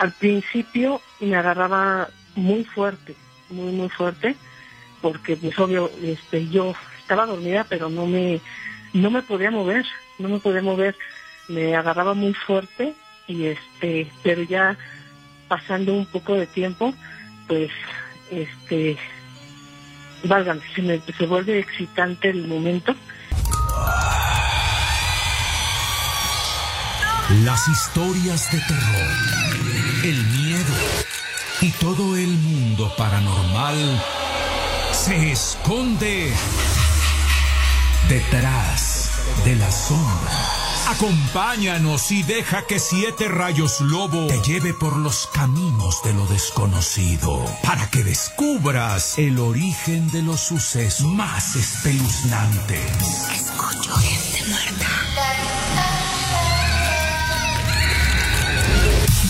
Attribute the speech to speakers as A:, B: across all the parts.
A: al principio me agarraba muy fuerte, muy, muy fuerte, porque pues obvio, este, yo estaba dormida, pero no me, no me podía mover, no me podía mover, me agarraba muy fuerte y este, pero ya pasando un poco de tiempo, pues, este, válgame, se, me, se vuelve excitante el momento.
B: Las historias de terror, el miedo y todo el mundo paranormal se esconde detrás de la sombra. Acompáñanos y deja que Siete Rayos Lobo te lleve por los caminos de lo desconocido para que descubras el origen de los sucesos más espeluznantes.
C: Escucho gente muerta.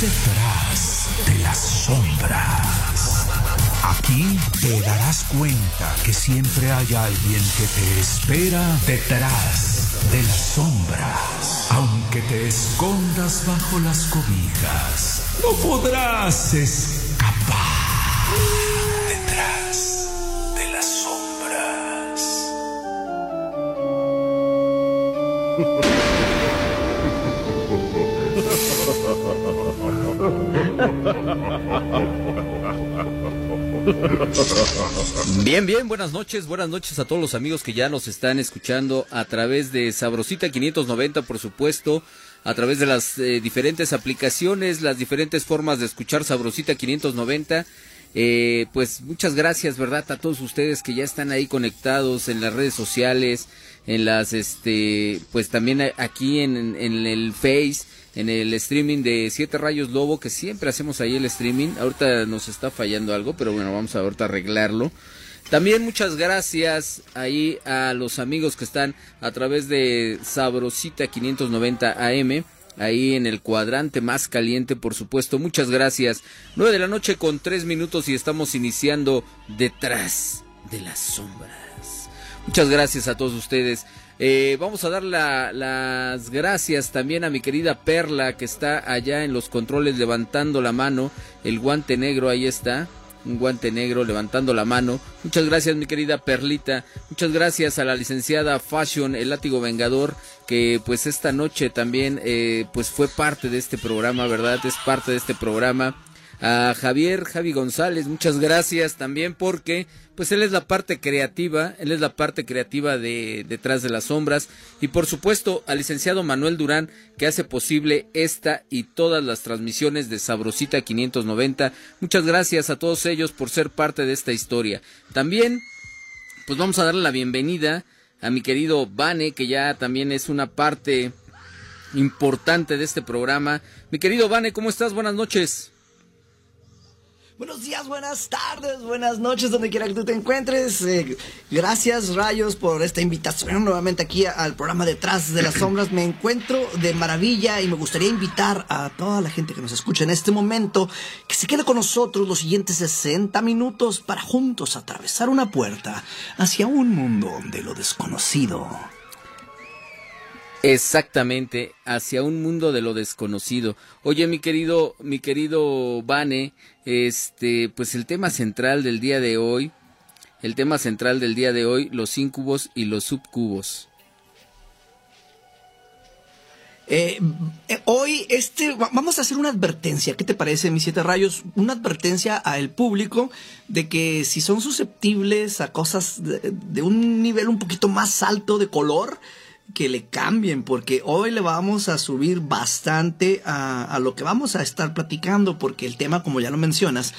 B: Detrás Aquí te darás cuenta que siempre hay alguien que te espera detrás de las sombras. Aunque te escondas bajo las cobijas, no podrás escapar.
D: Bien, bien, buenas noches, buenas noches a todos los amigos que ya nos están escuchando a través de Sabrosita 590, por supuesto, a través de las eh, diferentes aplicaciones, las diferentes formas de escuchar Sabrosita 590. Eh, pues muchas gracias, ¿verdad? A todos ustedes que ya están ahí conectados en las redes sociales, en las, este, pues también aquí en, el Face en el streaming de Siete Rayos Lobo, que siempre hacemos ahí el streaming. Ahorita nos está fallando algo, pero bueno, vamos a ahorita arreglarlo. También muchas gracias ahí a los amigos que están a través de Sabrosita 590 AM, ahí en el cuadrante más caliente, por supuesto. Muchas gracias. 9 de la noche con 3 minutos y estamos iniciando detrás de las sombras. Muchas gracias a todos ustedes. Eh, vamos a dar las gracias también a mi querida Perla que está allá en los controles levantando la mano. El guante negro ahí está. Un guante negro levantando la mano. Muchas gracias mi querida Perlita. Muchas gracias a la licenciada Fashion, el látigo vengador, que pues esta noche también eh, pues fue parte de este programa, ¿verdad? Es parte de este programa a Javier Javi González, muchas gracias también porque pues él es la parte creativa, él es la parte creativa de detrás de las sombras y por supuesto al licenciado Manuel Durán que hace posible esta y todas las transmisiones de Sabrosita 590. Muchas gracias a todos ellos por ser parte de esta historia. También pues vamos a darle la bienvenida a mi querido Vane que ya también es una parte importante de este programa. Mi querido Vane, ¿cómo estás? Buenas noches.
E: Buenos días, buenas tardes, buenas noches, donde quiera que tú te encuentres. Eh, gracias, Rayos, por esta invitación nuevamente aquí al programa Detrás de las Sombras. Me encuentro de maravilla y me gustaría invitar a toda la gente que nos escucha en este momento que se quede con nosotros los siguientes 60 minutos para juntos atravesar una puerta hacia un mundo de lo desconocido.
D: Exactamente, hacia un mundo de lo desconocido. Oye, mi querido, mi querido Vane, este, pues el tema central del día de hoy, el tema central del día de hoy, los incubos y los subcubos.
E: Eh, eh, hoy este vamos a hacer una advertencia, ¿qué te parece, mis siete rayos? Una advertencia al público de que si son susceptibles a cosas de un nivel un poquito más alto de color, que le cambien, porque hoy le vamos a subir bastante a, lo que vamos a estar platicando, porque el tema, como ya lo mencionas,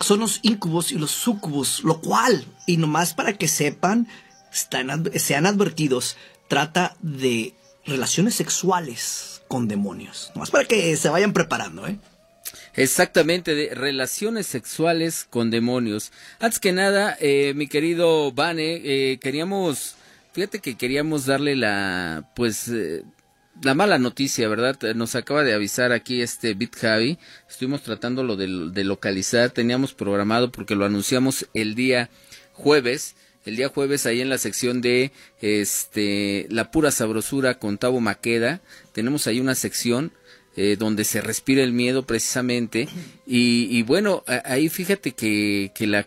E: son los incubos y los sucubos, lo cual, y nomás para que sepan, sean advertidos, trata de relaciones sexuales con demonios. Nomás para que se vayan preparando, ¿eh?
D: Exactamente, de relaciones sexuales con demonios. Antes que nada, eh, mi querido Vane, eh, queríamos Fíjate que queríamos darle la, pues, eh, la mala noticia, ¿verdad? Nos acaba de avisar aquí este Bit Javi. Estuvimos tratándolo de, de localizar. Teníamos programado porque lo anunciamos el día jueves. El día jueves ahí en la sección de este la pura sabrosura con Tavo Maqueda. Tenemos ahí una sección eh, donde se respira el miedo precisamente. Y, y bueno, ahí fíjate que, que la,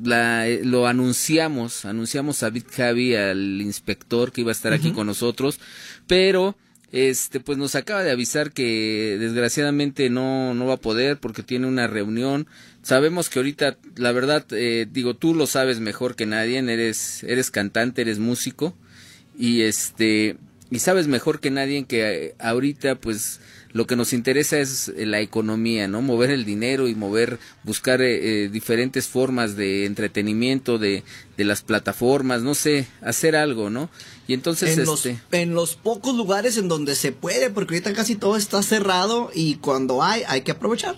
D: la, eh, lo anunciamos, anunciamos a Bit Javi, al inspector que iba a estar aquí con nosotros, pero este pues nos acaba de avisar que desgraciadamente no no va a poder porque tiene una reunión. Sabemos que ahorita la verdad eh, digo tú lo sabes mejor que nadie eres eres cantante eres músico y este y sabes mejor que nadie que eh, ahorita pues lo que nos interesa es eh, la economía, ¿no? Mover el dinero y mover, buscar eh, diferentes formas de entretenimiento, de, de las plataformas, no sé, hacer algo, ¿no? Y entonces
E: en, los,
D: este
E: en los pocos lugares en donde se puede, porque ahorita casi todo está cerrado y cuando hay, hay que aprovechar.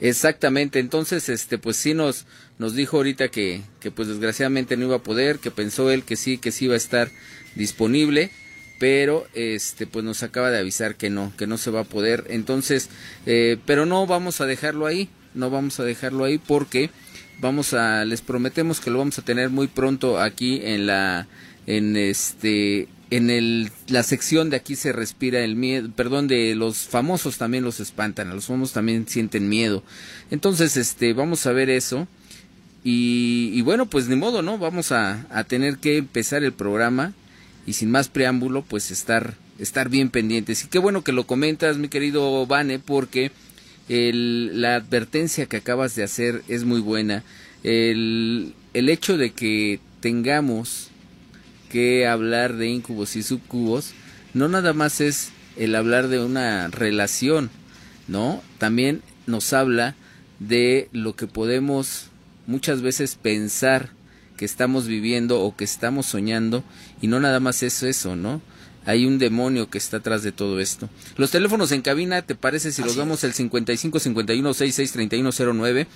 D: Exactamente, entonces este pues sí nos nos dijo ahorita que que pues desgraciadamente no iba a poder, que pensó él que sí que sí iba a estar disponible pero este pues nos acaba de avisar que no que no se va a poder. Entonces eh, pero no vamos a dejarlo ahí no vamos a dejarlo ahí porque vamos a les prometemos que lo vamos a tener muy pronto aquí en la en este en el la sección de aquí se respira el miedo perdón de los famosos también los espantan a los famosos también sienten miedo. Entonces este vamos a ver eso y, y bueno pues ni modo no vamos a, a tener que empezar el programa y sin más preámbulo, pues estar, estar bien pendientes. Y qué bueno que lo comentas, mi querido Vane, porque el, la advertencia que acabas de hacer es muy buena. El, el hecho de que tengamos que hablar de incubos y subcubos, no nada más es el hablar de una relación, ¿no? También nos habla de lo que podemos muchas veces pensar que estamos viviendo o que estamos soñando y no nada más es eso, ¿no? Hay un demonio que está atrás de todo esto. Los teléfonos en cabina, ¿te parece si los damos el 55 51 66 3109?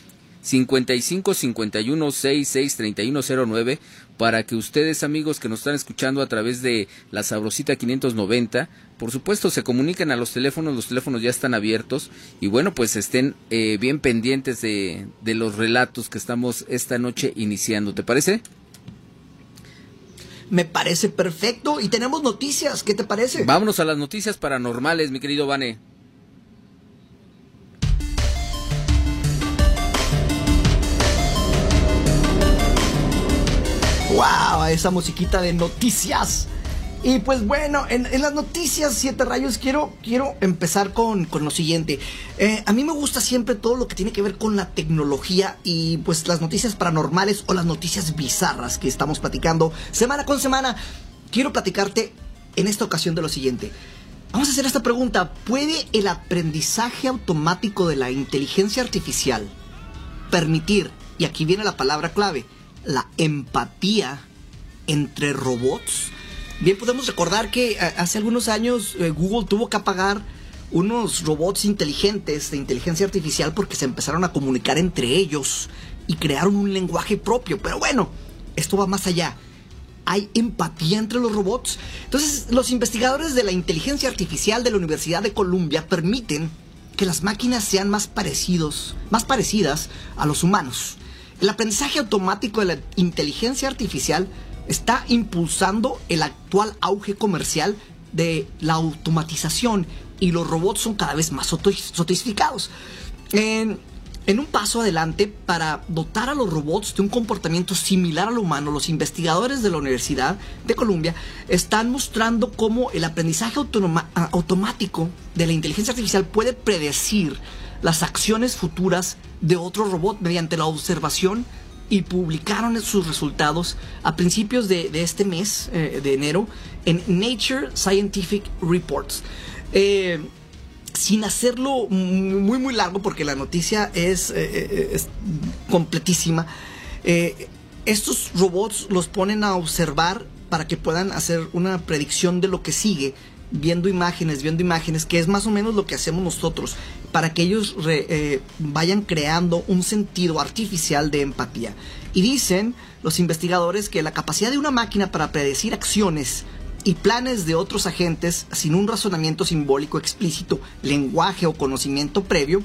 D: 55 51 66 3109 para que ustedes amigos que nos están escuchando a través de la Sabrosita 590 por supuesto se comunican a los teléfonos los teléfonos ya están abiertos y bueno pues estén eh, bien pendientes de, de los relatos que estamos esta noche iniciando ¿te parece?
E: Me parece perfecto y tenemos noticias ¿qué te parece?
D: Vámonos a las noticias paranormales mi querido Vane
E: ¡Wow! Esa musiquita de noticias. Y pues bueno, en, las noticias Siete Rayos quiero, quiero empezar con, con lo siguiente. Eh, a mí me gusta siempre todo lo que tiene que ver con la tecnología y pues las noticias paranormales o las noticias bizarras que estamos platicando semana con semana. Quiero platicarte en esta ocasión de lo siguiente. Vamos a hacer esta pregunta. ¿Puede el aprendizaje automático de la inteligencia artificial permitir, y aquí viene la palabra clave, la empatía entre robots. Bien, podemos recordar que eh, hace algunos años eh, Google tuvo que apagar unos robots inteligentes de inteligencia artificial porque se empezaron a comunicar entre ellos y crearon un lenguaje propio. Pero bueno, esto va más allá. ¿Hay empatía entre los robots? Entonces, los investigadores de la inteligencia artificial de la Universidad de Columbia permiten que las máquinas sean más parecidos, más parecidas a los humanos. El aprendizaje automático de la inteligencia artificial está impulsando el actual auge comercial de la automatización y los robots son cada vez más sofisticados. En, en, un paso adelante para dotar a los robots de un comportamiento similar al humano, los investigadores de la Universidad de Columbia están mostrando cómo el aprendizaje automático de la inteligencia artificial puede predecir las acciones futuras de otro robot mediante la observación y publicaron sus resultados a principios de, este mes eh, de enero en Nature Scientific Reports. Eh, sin hacerlo muy muy largo porque la noticia es, eh, es completísima, estos robots los ponen a observar para que puedan hacer una predicción de lo que sigue viendo imágenes, viendo imágenes, que es más o menos lo que hacemos nosotros, para que ellos eh, vayan creando un sentido artificial de empatía. Y dicen los investigadores que la capacidad de una máquina para predecir acciones y planes de otros agentes sin un razonamiento simbólico explícito, lenguaje o conocimiento previo,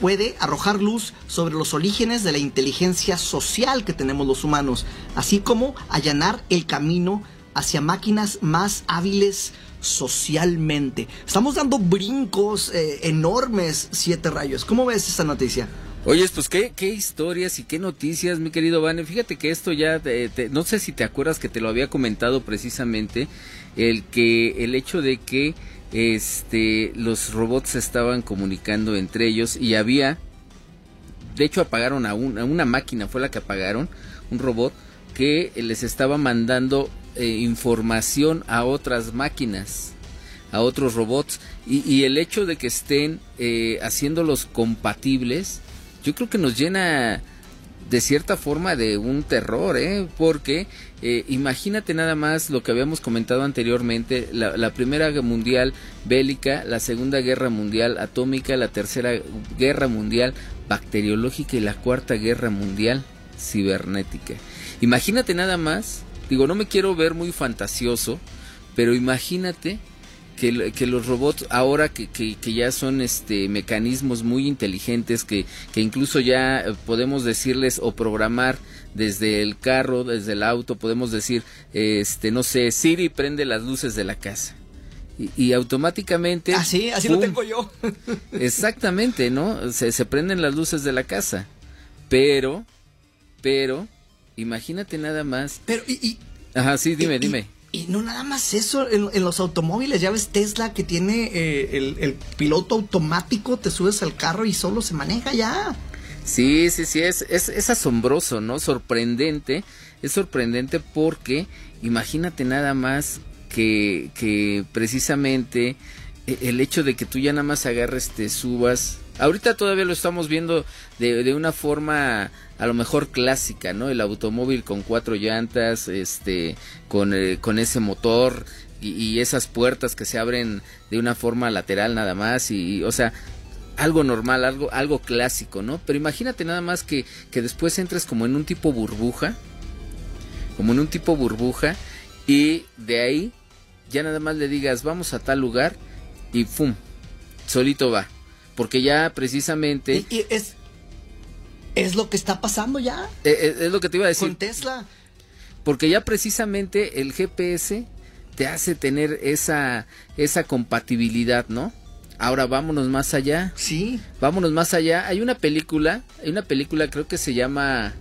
E: puede arrojar luz sobre los orígenes de la inteligencia social que tenemos los humanos, así como allanar el camino hacia máquinas más hábiles, socialmente. Estamos dando brincos eh, enormes, siete rayos. ¿Cómo ves esta noticia?
D: Oye, pues qué, qué historias y qué noticias, mi querido Vane. Fíjate que esto ya, no sé si te acuerdas que te lo había comentado precisamente, el que el hecho de que este los robots estaban comunicando entre ellos y había, de hecho apagaron a, una máquina, fue la que apagaron, un robot que les estaba mandando eh, información a otras máquinas a otros robots y, el hecho de que estén eh, haciéndolos compatibles yo creo que nos llena de cierta forma de un terror, ¿eh? porque eh, imagínate nada más lo que habíamos comentado anteriormente, la, la, Primera Mundial bélica, la Segunda Guerra Mundial atómica, la Tercera Guerra Mundial bacteriológica y la Cuarta Guerra Mundial cibernética. Imagínate nada más, digo, no me quiero ver muy fantasioso, pero imagínate que, los robots ahora que, que, ya son este mecanismos muy inteligentes que, que incluso ya podemos decirles o programar desde el carro, desde el auto, podemos decir, este, no sé, Siri prende las luces de la casa. Y, automáticamente...
E: Así, ah, así lo tengo yo.
D: exactamente, ¿no? Se, se prenden las luces de la casa. Pero, pero, imagínate nada más.
E: Pero, y... y
D: Ajá, sí, dime, dime.
E: Y no nada más eso, en, los automóviles, ya ves Tesla que tiene eh, el, piloto automático, te subes al carro y solo se maneja ya.
D: Sí, sí, sí, es, es, asombroso, ¿no? Sorprendente, es sorprendente porque imagínate nada más que, que precisamente el hecho de que tú ya nada más agarres, te subas. Ahorita todavía lo estamos viendo de, de una forma a lo mejor clásica, ¿no? El automóvil con cuatro llantas, este, con, eh, con ese motor y, esas puertas que se abren de una forma lateral nada más y, o sea, algo normal, algo, algo clásico, ¿no? Pero imagínate nada más que, que después entres como en un tipo burbuja, como en un tipo burbuja y de ahí ya nada más le digas vamos a tal lugar y ¡pum! solito va. Porque ya precisamente...
E: y es, es lo que está pasando ya.
D: Eh, eh, es, lo que te iba a decir.
E: Con Tesla.
D: Porque ya precisamente el GPS te hace tener esa, esa compatibilidad, ¿no? Ahora vámonos más allá.
E: Sí.
D: Vámonos más allá. Hay una película, hay una película creo que se llama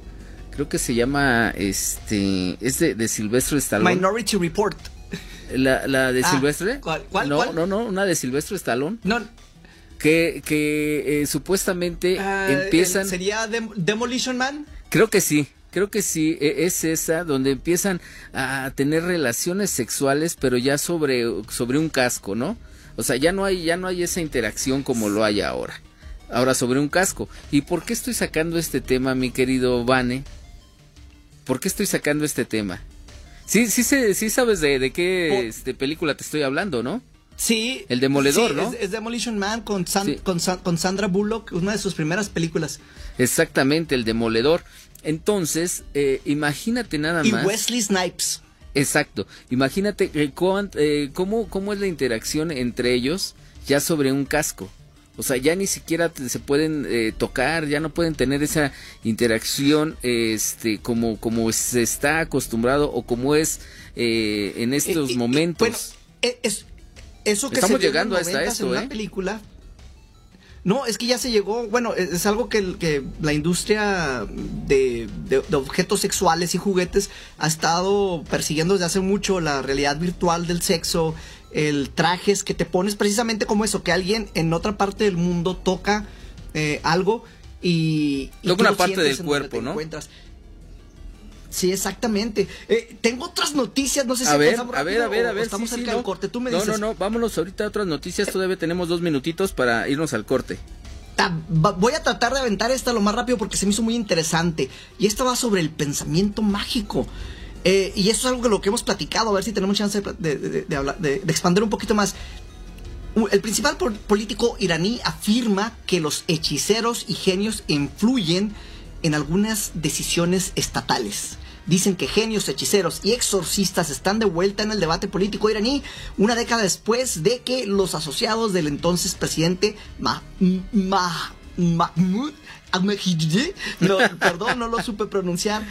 D: creo que se llama este es de, de Silvestre Stallone.
E: Minority Report.
D: La, la de ah, Silvestre?
E: ¿Cuál? ¿Cuál?
D: No, no, no, una de Silvestre Stallone.
E: No,
D: que, que eh, supuestamente ah, empiezan...
E: ¿Sería Demolition Man?
D: Creo que sí, creo que sí, e, es esa donde empiezan a tener relaciones sexuales, pero ya sobre, sobre un casco, ¿no? O sea, ya no hay, ya no hay esa interacción como lo hay ahora. Ahora sobre un casco. ¿Y por qué estoy sacando este tema, mi querido Vane? ¿Por qué estoy sacando este tema? Sí, sí, sí sabes de, de qué este, película te estoy hablando, ¿no?
E: Sí.
D: El Demoledor, ¿no?
E: Es, Demolition Man con, con, Sandra Bullock, una de sus primeras películas.
D: Exactamente, el Demoledor. Entonces, eh, imagínate nada más.
E: Y Wesley Snipes.
D: Exacto. Imagínate eh, eh, cómo, cómo es la interacción entre ellos ya sobre un casco. O sea, ya ni siquiera se pueden tocar, ya no pueden tener esa interacción este, como, como se está acostumbrado o como es en estos momentos.
E: bueno, es, eso que
D: Estamos llegando en hasta
E: en una ¿eh? película. No, es que ya se llegó, bueno, es, algo que, que, la industria de, objetos sexuales y juguetes ha estado persiguiendo desde hace mucho, la realidad virtual del sexo, el trajes que te pones precisamente como eso, que alguien en otra parte del mundo toca eh, algo y...
D: toca una parte del cuerpo, ¿no?
E: Sí, exactamente. Eh, tengo otras noticias, no sé si
D: a ver, a ver, a ver, a ver,
E: estamos cerca del corte. Tú me
D: no,
E: dices.
D: No, no, vámonos ahorita a otras noticias. Todavía tenemos dos minutitos para irnos al corte.
E: Voy a tratar de aventar esta lo más rápido porque se me hizo muy interesante. Y esta va sobre el pensamiento mágico. Eh, y eso es algo que lo que hemos platicado, a ver si tenemos chance de, de, expandir un poquito más. El principal político iraní afirma que los hechiceros y genios influyen en algunas decisiones estatales. Dicen que genios, hechiceros y exorcistas están de vuelta en el debate político iraní una década después de que los asociados del entonces presidente Mahmoud Ahmadinejad, perdón, no lo supe pronunciar,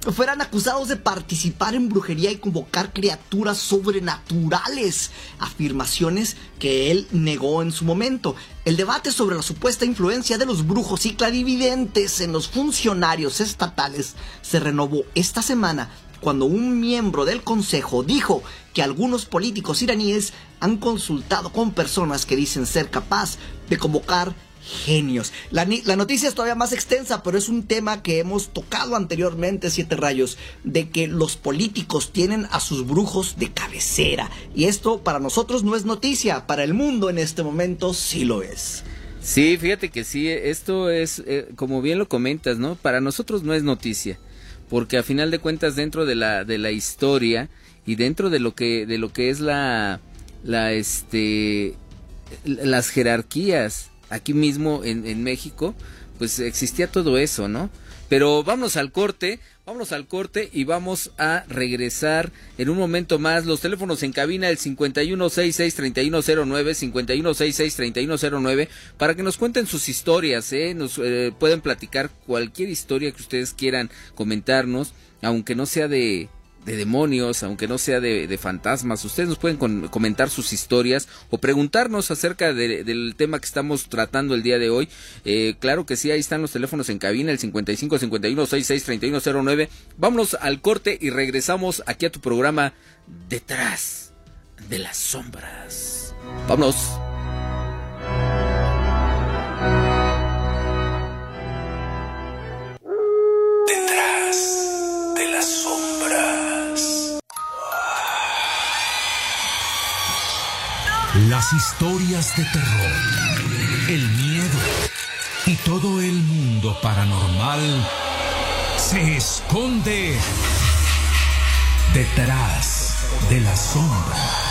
E: fueran acusados de participar en brujería y convocar criaturas sobrenaturales, afirmaciones que él negó en su momento. El debate sobre la supuesta influencia de los brujos y clarividentes en los funcionarios estatales se renovó esta semana cuando un miembro del Consejo dijo que algunos políticos iraníes han consultado con personas que dicen ser capaz de convocar genios. La, noticia es todavía más extensa, pero es un tema que hemos tocado anteriormente, Siete Rayos, de que los políticos tienen a sus brujos de cabecera. Y esto para nosotros no es noticia, para el mundo en este momento sí lo es.
D: Sí, fíjate que sí, esto es, eh, como bien lo comentas, ¿no? Para nosotros no es noticia, porque a final de cuentas dentro de la, de la historia y dentro de lo que, de lo que es la, la, este, las jerarquías aquí mismo en, México, pues existía todo eso, ¿no? Pero vamos al corte, vamos al corte y vamos a regresar en un momento más. Los teléfonos en cabina, el 5166-3109, 5166-3109, para que nos cuenten sus historias, ¿eh? Nos eh, pueden platicar cualquier historia que ustedes quieran comentarnos, aunque no sea de, de demonios, aunque no sea de, fantasmas. Ustedes nos pueden comentar sus historias o preguntarnos acerca del tema que estamos tratando el día de hoy. Eh, claro que sí, ahí están los teléfonos en cabina, el 55 51 66 31 09. Vámonos al corte y regresamos aquí a tu programa Detrás de las Sombras. Vámonos.
B: Las historias de terror, el miedo y todo el mundo paranormal se esconde detrás de las sombras.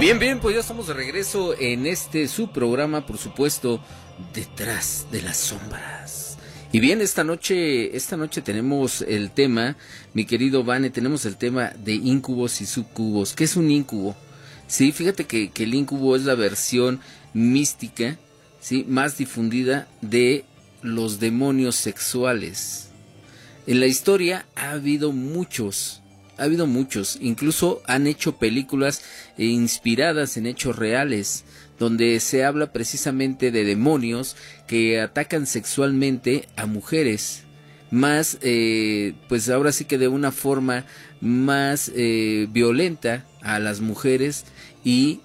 D: Bien, bien, pues ya estamos de regreso en este su programa, por supuesto, detrás de las sombras. Y bien, esta noche, esta noche tenemos el tema, mi querido Vane, tenemos el tema de incubos y subcubos. ¿Qué es un incubo? Sí, fíjate que, que el incubo es la versión mística, sí, más difundida de los demonios sexuales. En la historia ha habido muchos, ha habido muchos, incluso han hecho películas inspiradas en hechos reales donde se habla precisamente de demonios que atacan sexualmente a mujeres más eh, pues ahora sí que de una forma más eh, violenta a las mujeres y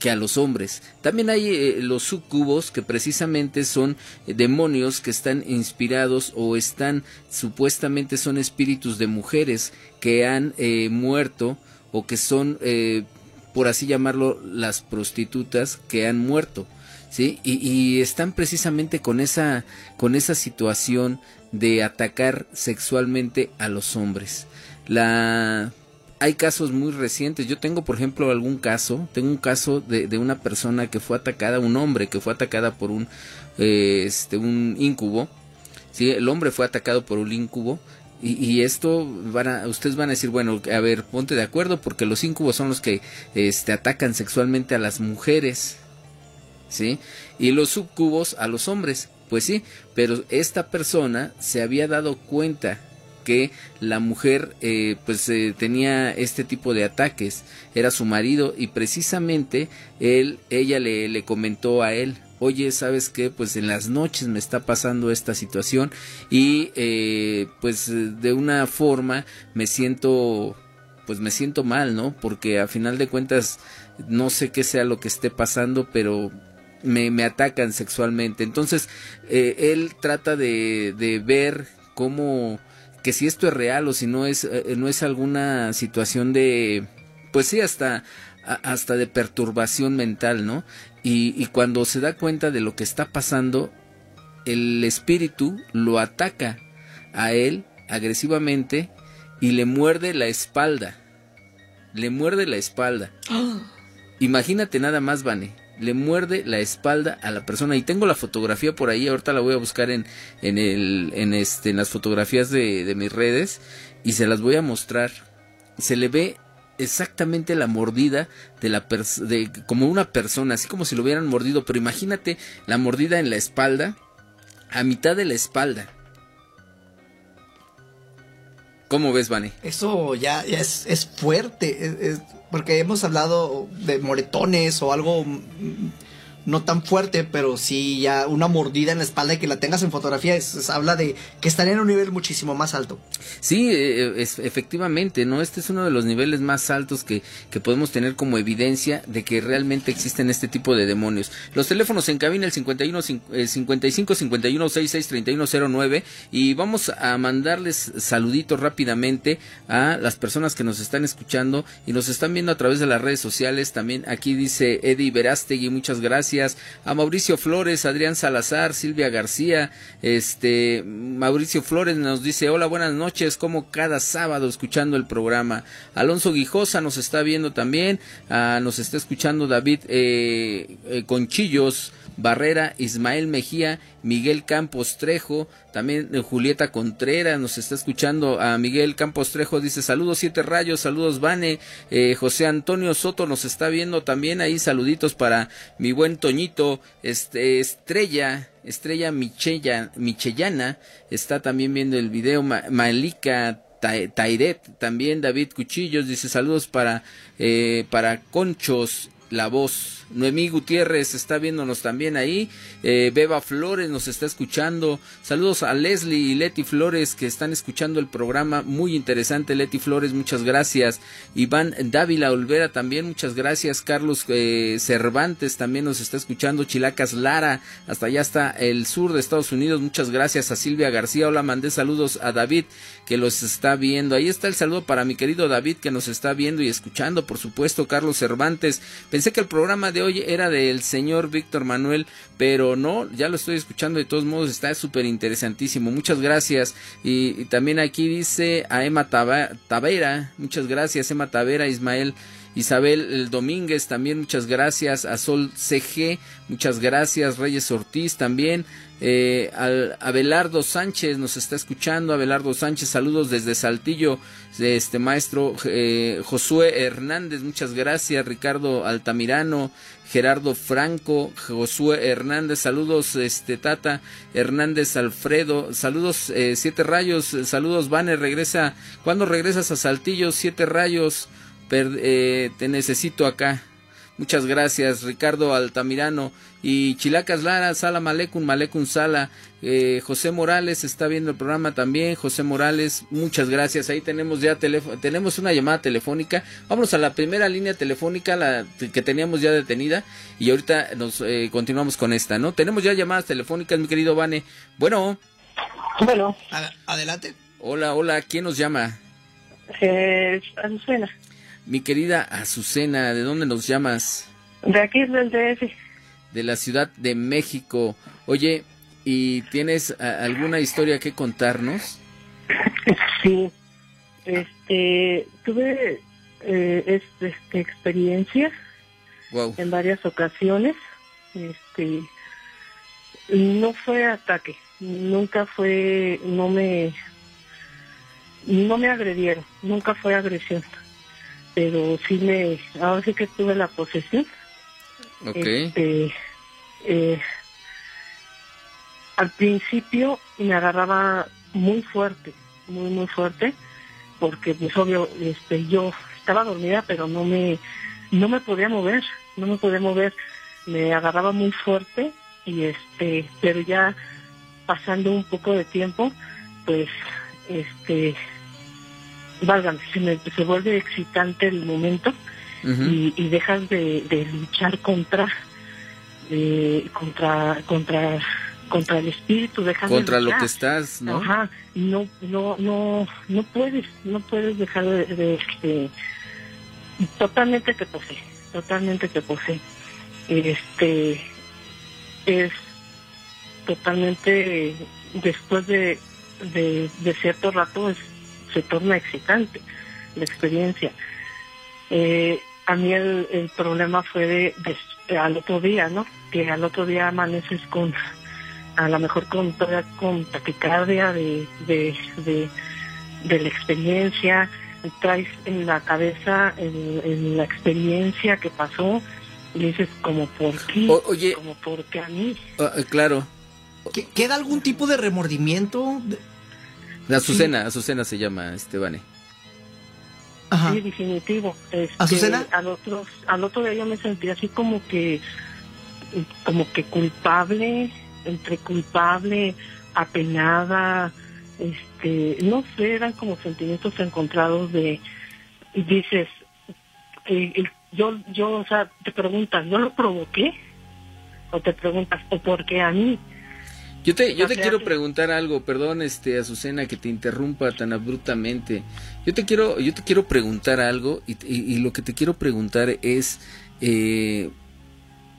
D: que a los hombres. También hay eh, los sucubos que precisamente son demonios que están inspirados o están supuestamente son espíritus de mujeres que han muerto o que son por así llamarlo, las prostitutas que han muerto, ¿sí? Y, están precisamente con esa, con esa situación de atacar sexualmente a los hombres. La hay casos muy recientes. Yo tengo, por ejemplo, algún caso. Tengo un caso de, de una persona que fue atacada, un hombre que fue atacada por un, eh, este, un incubo. ¿sí? El hombre fue atacado por un incubo y, esto van a, ustedes van a decir, bueno, a ver, ponte de acuerdo porque los incubos son los que este, atacan sexualmente a las mujeres, ¿sí? Y los subcubos a los hombres, pues sí, pero esta persona se había dado cuenta que la mujer eh, pues eh, tenía este tipo de ataques, era su marido y precisamente él, ella le, le comentó a él, oye, ¿sabes qué? Pues en las noches me está pasando esta situación y eh, pues de una forma me siento pues me siento mal, ¿no? Porque a final de cuentas no sé qué sea lo que esté pasando, pero me, me atacan sexualmente. Entonces, eh, él trata de, de ver cómo, que si esto es real o si no es, eh, no es alguna situación de, pues sí, hasta, hasta de perturbación mental, ¿no? Y, cuando se da cuenta de lo que está pasando, el espíritu lo ataca a él agresivamente y le muerde la espalda. Le muerde la espalda. Imagínate nada más, Vane. Le muerde la espalda a la persona. Y tengo la fotografía por ahí. Ahorita la voy a buscar en, en, el, en, este, en las fotografías de, de mis redes. Y se las voy a mostrar. Se le ve exactamente la mordida de la de como una persona, así como si lo hubieran mordido, pero imagínate la mordida en la espalda, a mitad de la espalda. ¿Cómo ves, Vane?
E: Eso ya, es, es, fuerte, porque hemos hablado de moretones o algo no tan fuerte, pero sí ya una mordida en la espalda y que la tengas en fotografía, es, habla de que están en un nivel muchísimo más alto.
D: Sí, eh, es, efectivamente, ¿no? Este es uno de los niveles más altos que, que podemos tener como evidencia de que realmente existen este tipo de demonios. Los teléfonos en cabina el 51 55 51 66 3109 y vamos a mandarles saluditos rápidamente a las personas que nos están escuchando y nos están viendo a través de las redes sociales. También aquí dice Eddie Verástegui, muchas gracias a Mauricio Flores, Adrián Salazar, Silvia García, este Mauricio Flores nos dice hola, buenas noches, como cada sábado escuchando el programa. Alonso Guijosa nos está viendo también, ah, nos está escuchando David eh, eh, Conchillos, Barrera, Ismael Mejía, Miguel Campos Trejo, también eh, Julieta Contreras nos está escuchando a Miguel Campos Trejo, dice saludos siete rayos, saludos Vane, eh, José Antonio Soto nos está viendo también ahí, saluditos para mi buen Toñito, este, Estrella, Estrella Michella, Michellana, está también viendo el video, Malika Tairet, también David Cuchillos, dice saludos para, eh, para Conchos, la voz Noemí Gutiérrez está viéndonos también ahí. Eh, Beba Flores nos está escuchando. Saludos a Leslie y Leti Flores que están escuchando el programa. Muy interesante, Leti Flores, muchas gracias. Iván Dávila Olvera también, muchas gracias. Carlos eh, Cervantes también nos está escuchando. Chilacas Lara, hasta allá está el sur de Estados Unidos. Muchas gracias a Silvia García. Hola, mandé saludos a David que los está viendo. Ahí está el saludo para mi querido David que nos está viendo y escuchando, por supuesto. Carlos Cervantes. Pensé que el programa de hoy era del señor Víctor Manuel, pero no, ya lo estoy escuchando de todos modos, está súper interesantísimo. Muchas gracias. Y, también aquí dice a Emma Tavera, muchas gracias, Emma Tavera, Ismael. Isabel Domínguez, también muchas gracias. A Sol CG, muchas gracias. Reyes Ortiz también. Eh, al Abelardo Sánchez nos está escuchando. Abelardo Sánchez, saludos desde Saltillo. Este maestro eh, Josué Hernández, muchas gracias. Ricardo Altamirano, Gerardo Franco, Josué Hernández, saludos, este Tata Hernández Alfredo, saludos, eh, Siete Rayos, saludos, Vane, regresa, ¿cuándo regresas a Saltillo? Siete Rayos, eh, te necesito acá. Muchas gracias, Ricardo Altamirano. Y Chilacas Lara, Sala Malecun, Malecun Sala. Eh, José Morales está viendo el programa también. José Morales, muchas gracias. Ahí tenemos ya tenemos una llamada telefónica. Vamos a la primera línea telefónica, la que teníamos ya detenida. Y ahorita nos eh, continuamos con esta, ¿no? Tenemos ya llamadas telefónicas, mi querido Vane. Bueno.
A: Bueno.
E: Adelante.
D: Hola, hola. ¿Quién nos llama?
A: Eh, Azucena.
D: Mi querida Azucena, ¿de dónde nos llamas?
A: De aquí, del DF.
D: De la Ciudad de México. Oye, ¿y tienes alguna historia que contarnos?
A: Sí. Este, tuve eh, este, experiencias en varias ocasiones. Este, no fue ataque, nunca fue, no me, no me agredieron, nunca fue agresión pero sí me, ahora sí que tuve la posesión.
D: Ok.
A: Este, eh, al principio me agarraba muy fuerte, muy, muy fuerte, porque pues obvio, este, yo estaba dormida, pero no me, no me podía mover, no me podía mover, me agarraba muy fuerte y este, pero ya pasando un poco de tiempo, pues, este, válgame, se, se vuelve excitante el momento y, y, dejas de, luchar contra, contra, contra, contra el espíritu, dejas
D: contra lo que estás, ¿no?
A: Ajá, no, no, no, no puedes, no puedes dejar de, este, totalmente te posee, totalmente te posee. Este, es totalmente, después de, de, de cierto rato, es se torna excitante la experiencia. Eh, a mí el, problema fue de, al otro día, ¿no? Que al otro día amaneces con, a lo mejor con toda con taquicardia de, de, de, la experiencia, traes en la cabeza el- la experiencia que pasó y dices como por qué,
D: O- oye.
A: como por qué a mí.
D: Ah, claro.
E: ¿Que- ¿Queda algún tipo de remordimiento?
D: Azucena, Azucena se llama, Estebane.
E: Ajá.
A: Sí, definitivo. Este,
E: ¿Azucena?
A: Al otro, al otro día yo me sentí así como que, como que culpable, entre culpable, apenada, este, no sé, eran como sentimientos encontrados de, dices, eh, eh, yo, yo, o sea, te preguntas, ¿yo lo provoqué? O te preguntas, ¿o por qué a mí?
D: Yo te, yo te quiero preguntar algo, perdón, este, Azucena, que te interrumpa tan abruptamente. Yo te quiero, yo te quiero preguntar algo y, y- y lo que te quiero preguntar es, eh,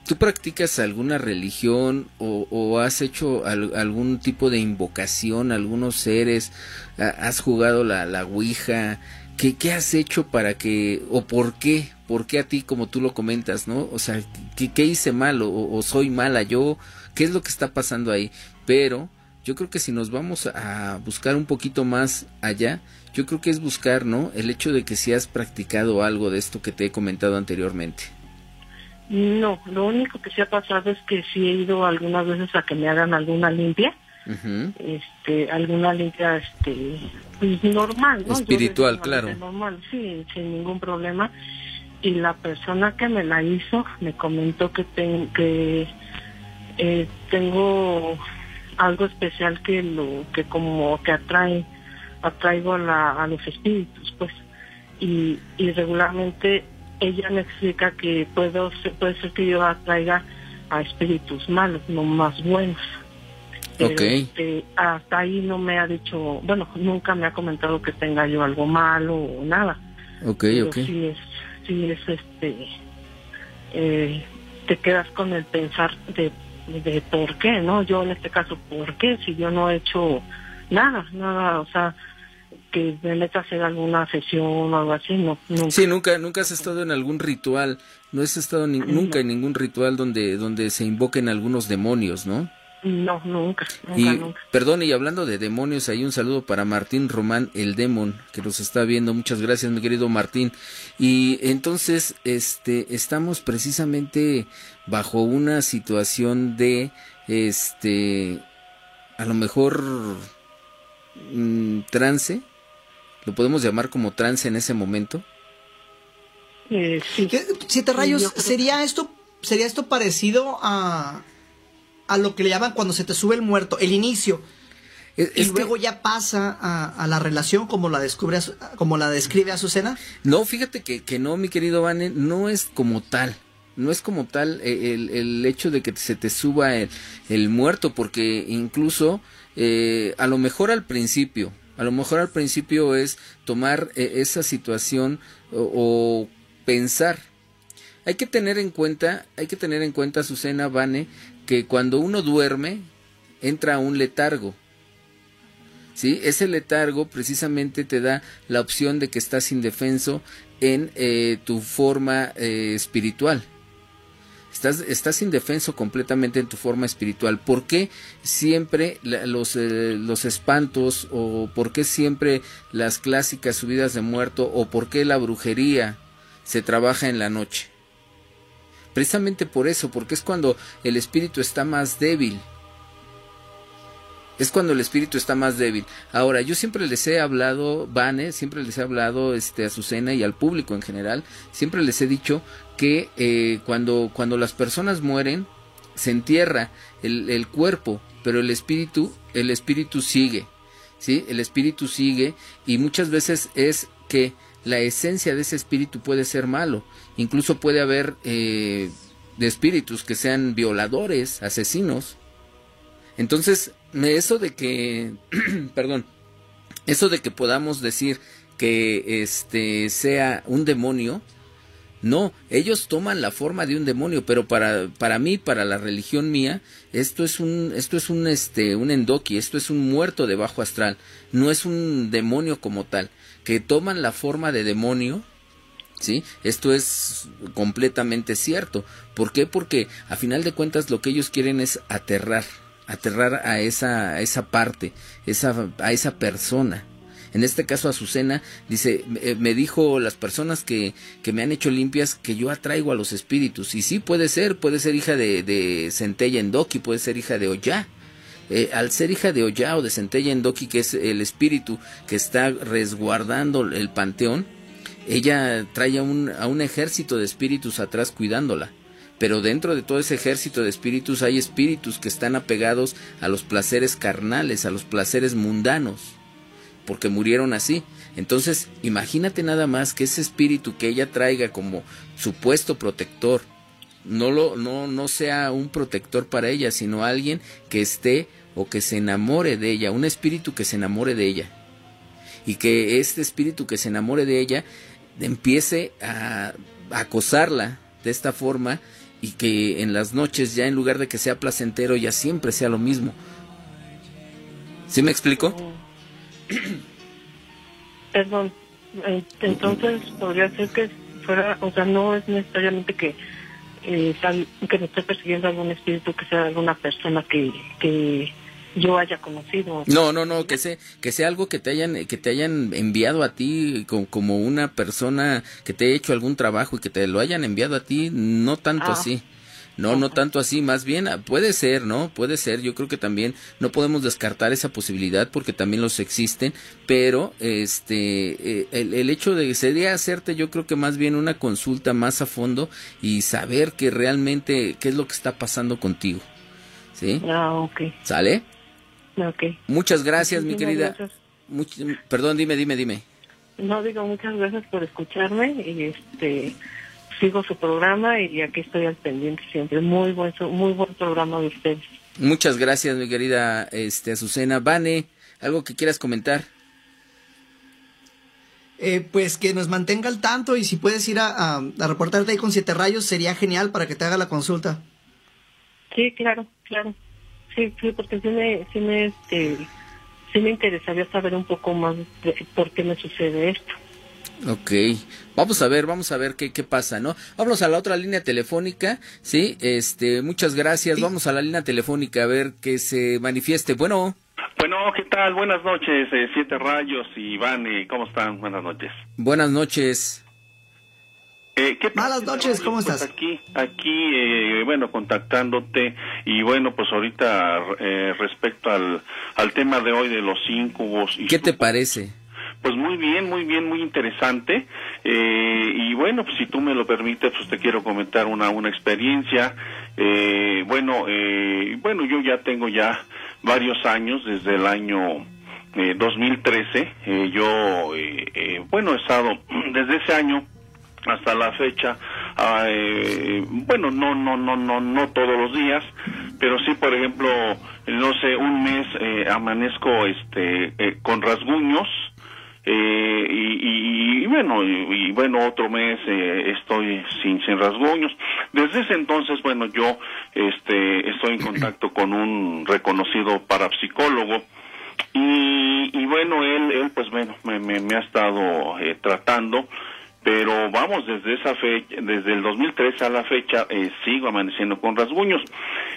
D: ¿tú practicas alguna religión o, o has hecho al- algún tipo de invocación a algunos seres? ¿Ha- ¿Has jugado la, la Ouija? ¿Qué, ¿Qué has hecho para que, o por qué, por qué a ti, como tú lo comentas, ¿no? O sea, ¿qué, qué hice mal o, o soy mala yo? ¿Qué es lo que está pasando ahí? Pero yo creo que si nos vamos a buscar un poquito más allá, yo creo que es buscar, ¿no? El hecho de que si has practicado algo de esto que te he comentado anteriormente.
A: No, lo único que sí ha pasado es que sí he ido algunas veces a que me hagan alguna limpia.
D: Ujú.
A: este alguna limpia este pues, normal ¿no?
D: Espiritual,
A: digo,
D: claro.
A: normal sí sin ningún problema y la persona que me la hizo me comentó que ten- que eh, tengo algo especial que lo que como que atrae atraigo a, la, a los espíritus pues y, y regularmente ella me explica que puedo ser- puede ser que yo atraiga a espíritus malos no más buenos pero, este, hasta ahí no me ha dicho, bueno, nunca me ha comentado que tenga yo algo malo o nada.
D: Ok,
A: pero
D: ok.
A: sí es, sí es este, eh, te quedas con el pensar de, de por qué, ¿no? Yo en este caso, ¿por qué? Si yo no he hecho nada, nada, o sea, que me meta a hacer alguna sesión o algo así, no, nunca.
D: Sí, nunca, nunca has estado en algún ritual, no has estado ni- nunca en ningún ritual donde, donde se invoquen algunos demonios, ¿no?
A: No, nunca, nunca,
D: Y,
A: nunca.
D: perdón, y hablando de demonios, hay un saludo para Martín Román, el demon, que nos está viendo. Muchas gracias, mi querido Martín. Y entonces, este, estamos precisamente bajo una situación de, este, a lo mejor, mm, trance. Lo podemos llamar como trance en ese momento.
A: Eh, sí.
E: ¿Qué- Siete rayos, ¿sería esto, sería esto parecido a, a lo que le llaman cuando se te sube el muerto, el inicio?
D: Es-
E: Y
D: es que-
E: luego ya pasa a, a la relación como la descubre como la describe Azucena.
D: No, fíjate que, que no, mi querido Vane, no es como tal. No es como tal eh, el, el hecho de que se te suba el, el muerto, porque incluso eh, a lo mejor al principio, a lo mejor al principio es tomar eh, esa situación o, o pensar. Hay que tener en cuenta, hay que tener en cuenta, Azucena, Vane, cuando uno duerme, entra un letargo. ¿sí? Ese letargo precisamente te da la opción de que estás indefenso en eh, tu forma eh, espiritual. Estás, estás indefenso completamente en tu forma espiritual. ¿Por qué siempre los, eh, los espantos o por qué siempre las clásicas subidas de muerto o por qué la brujería se trabaja en la noche? Precisamente por eso, porque es cuando el espíritu está más débil. Es cuando el espíritu está más débil. Ahora, yo siempre les he hablado, Vane, siempre les he hablado este, a Azucena y al público en general, siempre les he dicho que eh, cuando, cuando las personas mueren, se entierra el, el cuerpo, pero el espíritu, el espíritu sigue. ¿sí? El espíritu sigue y muchas veces es que la esencia de ese espíritu puede ser malo. Incluso puede haber eh, de espíritus que sean violadores, asesinos. Entonces, eso de que, perdón, eso de que podamos decir que este sea un demonio, no, ellos toman la forma de un demonio, pero para, para mí, para la religión mía, esto es un, esto es un este, un endoki, esto es un muerto de bajo astral, no es un demonio como tal, que toman la forma de demonio, ¿sí? Esto es completamente cierto. ¿Por qué? Porque a final de cuentas lo que ellos quieren es aterrar, aterrar a esa, a esa parte, esa, a esa persona. En este caso Azucena dice, eh, me dijo las personas que, que me han hecho limpias que yo atraigo a los espíritus. Y sí puede ser, puede ser hija de, de Centella Endoki, puede ser hija de Oya. Eh, al ser hija de Oya o de Centella Endoki, que es el espíritu que está resguardando el panteón, ella trae a un, a un ejército de espíritus atrás cuidándola pero dentro de todo ese ejército de espíritus hay espíritus que están apegados a los placeres carnales, a los placeres mundanos, porque murieron así. Entonces, imagínate nada más que ese espíritu que ella traiga como supuesto protector, no, lo, no, no sea un protector para ella, sino alguien que esté o que se enamore de ella, un espíritu que se enamore de ella. Y que este espíritu que se enamore de ella empiece a acosarla de esta forma y que en las noches ya en lugar de que sea placentero ya siempre sea lo mismo. ¿Sí me explico?
A: Perdón, entonces podría ser que fuera, o sea, no es necesariamente que eh, que me esté persiguiendo algún espíritu, que sea alguna persona que, que yo haya conocido.
D: No, no, no, que sea, que sea algo que te hayan, que te hayan enviado a ti como, una persona que te ha hecho algún trabajo y que te lo hayan enviado a ti, no tanto ah. así. No, no tanto así, más bien ah, puede ser, ¿no? Puede ser, yo creo que también no podemos descartar esa posibilidad porque también los existen, pero este eh, el, el, hecho de sería hacerte yo creo que más bien una consulta más a fondo y saber que realmente qué es lo que está pasando contigo. ¿Sí?
A: Ah, ok.
D: ¿Sale?
A: Okay.
D: Muchas gracias, mi querida. perdón, dime, dime, dime.
A: No digo muchas gracias por escucharme y este sigo su programa y aquí estoy al pendiente siempre. Muy buen muy buen programa de ustedes.
D: Muchas gracias, mi querida este Azucena. Vane, algo que quieras comentar.
E: Eh, pues que nos mantenga al tanto y si puedes ir a, a, reportarte ahí con Siete Rayos sería genial para que te haga la consulta.
A: Sí, claro, claro. Sí, sí, porque sí me, sí me, este, sí me interesaría saber un poco más de por qué me sucede esto.
D: Ok, vamos a ver, vamos a ver qué, qué pasa, ¿no? Vamos a la otra línea telefónica, ¿sí? Este, muchas gracias, vamos a la línea telefónica a ver que se manifieste. Bueno.
F: Bueno, ¿qué tal? Buenas noches, eh, Siete Rayos y Iván, ¿cómo están? Buenas noches.
D: Buenas noches.
E: Eh, Malas noches, ¿cómo
F: pues
E: estás?
F: Aquí, aquí, eh, bueno, contactándote y bueno, pues ahorita eh, respecto al, al tema de hoy de los incubos.
D: Y ¿Qué te parece?
F: Pues muy bien, muy bien, muy interesante. Eh, y bueno, pues si tú me lo permites, pues te quiero comentar una, una experiencia. Eh, bueno, eh, bueno, yo ya tengo ya varios años, desde el año eh, 2013. Eh, yo, eh, eh, bueno, he estado desde ese año hasta la fecha eh, bueno no no no no no todos los días pero sí por ejemplo no sé un mes eh, amanezco este eh, con rasguños eh, y, y, bueno y, bueno otro mes eh, estoy sin sin rasguños. Desde ese entonces bueno yo este estoy en contacto con un reconocido parapsicólogo y, y bueno él él pues bueno me, me, me ha estado eh, tratando pero vamos, desde esa fecha, desde el 2003 a la fecha, eh, sigo amaneciendo con rasguños.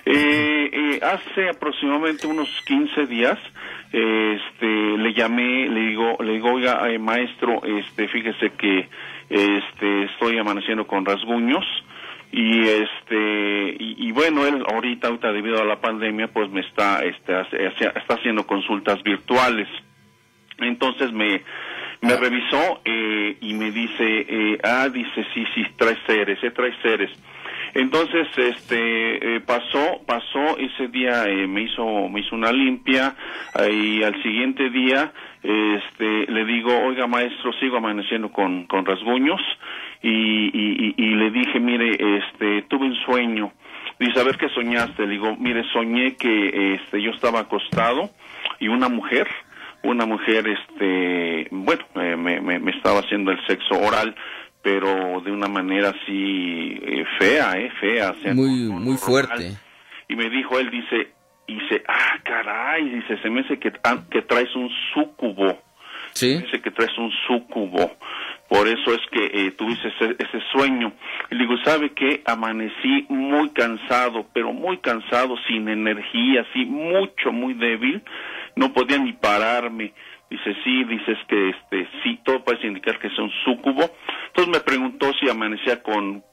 F: Eh, eh, hace aproximadamente unos 15 días, este, le llamé, le digo, le digo, oiga, maestro, este, fíjese que, este, estoy amaneciendo con rasguños y este y, bueno él ahorita ahorita debido a la pandemia pues me está este está haciendo consultas virtuales entonces me me revisó eh, y me dice, eh, ah, dice, sí, sí, trae seres, eh, trae seres. Entonces, este, eh, pasó, pasó ese día, eh, me hizo, me hizo una limpia y al siguiente día, este, le digo, oiga maestro, sigo amaneciendo con, con rasguños y, y, y, le dije, mire, este, tuve un sueño. Dice, a ver qué soñaste. Le digo, mire, soñé que, este, yo estaba acostado y una mujer, una mujer, este, bueno, me, me, me estaba haciendo el sexo oral, pero de una manera así eh, fea, eh, fea.
D: muy, muy fuerte.
F: Y me dijo, él dice, dice, ah, caray, dice, se me hace que, ah, que traes un súcubo.
D: Sí.
F: Dice que traes un súcubo. Por eso es que eh, tuviste ese, ese, sueño. Y digo, ¿sabe qué? Amanecí muy cansado, pero muy cansado, sin energía, así, mucho, muy débil no podía ni pararme. Dice, sí, dices que este, sí, todo parece indicar que es un súcubo. Entonces me preguntó si amanecía con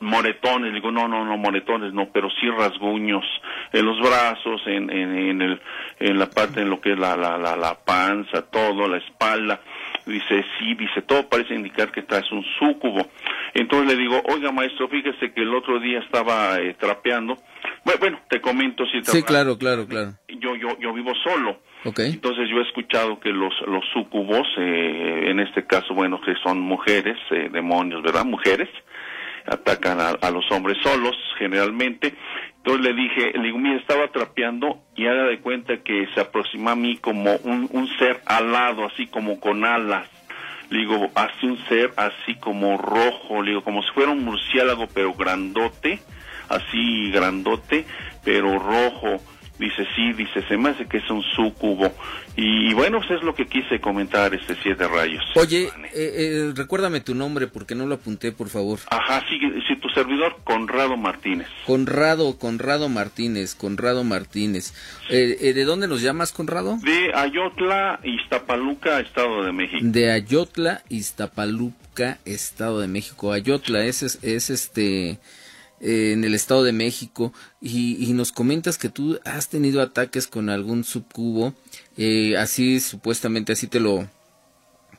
F: moretones, digo, no, no, no, moretones no, pero sí rasguños en los brazos, en, en, el, en la parte, en lo que es la, la, la, la panza, todo, la espalda. Dice, sí, dice, todo parece indicar que traes un súcubo. Entonces le digo, oiga maestro, fíjese que el otro día estaba eh, trapeando. Bueno, bueno, te comento si
D: Sí, claro, claro, claro.
F: Yo, yo, yo vivo solo.
D: Okay.
F: Entonces yo he escuchado que los, los sucubos, eh, en este caso, bueno, que son mujeres, eh, demonios, ¿verdad? Mujeres, atacan a, los hombres solos, generalmente. Entonces le dije, le digo, mira, estaba trapeando y haga de cuenta que se aproxima a mí como un, un ser alado, así como con alas. Le digo, hace un ser así como rojo, le digo, como si fuera un murciélago, pero grandote, así grandote, pero rojo Dice, sí, dice, se me hace que es un sucubo. Y, bueno, pues es lo que quise comentar, este Siete Rayos.
D: Oye, eh, eh, recuérdame tu nombre porque no lo apunté, por favor.
F: Ajá, sí, sí, tu servidor, Conrado Martínez.
D: Conrado, Conrado Martínez, Conrado Martínez. Eh, ¿De dónde nos llamas, Conrado?
F: De Ayotla, Iztapaluca, Estado de México.
D: De Ayotla, Iztapaluca, Estado de México. Ayotla, es, es este eh, en el Estado de México y, nos comentas que tú has tenido ataques con algún subcubo, eh, así supuestamente así te lo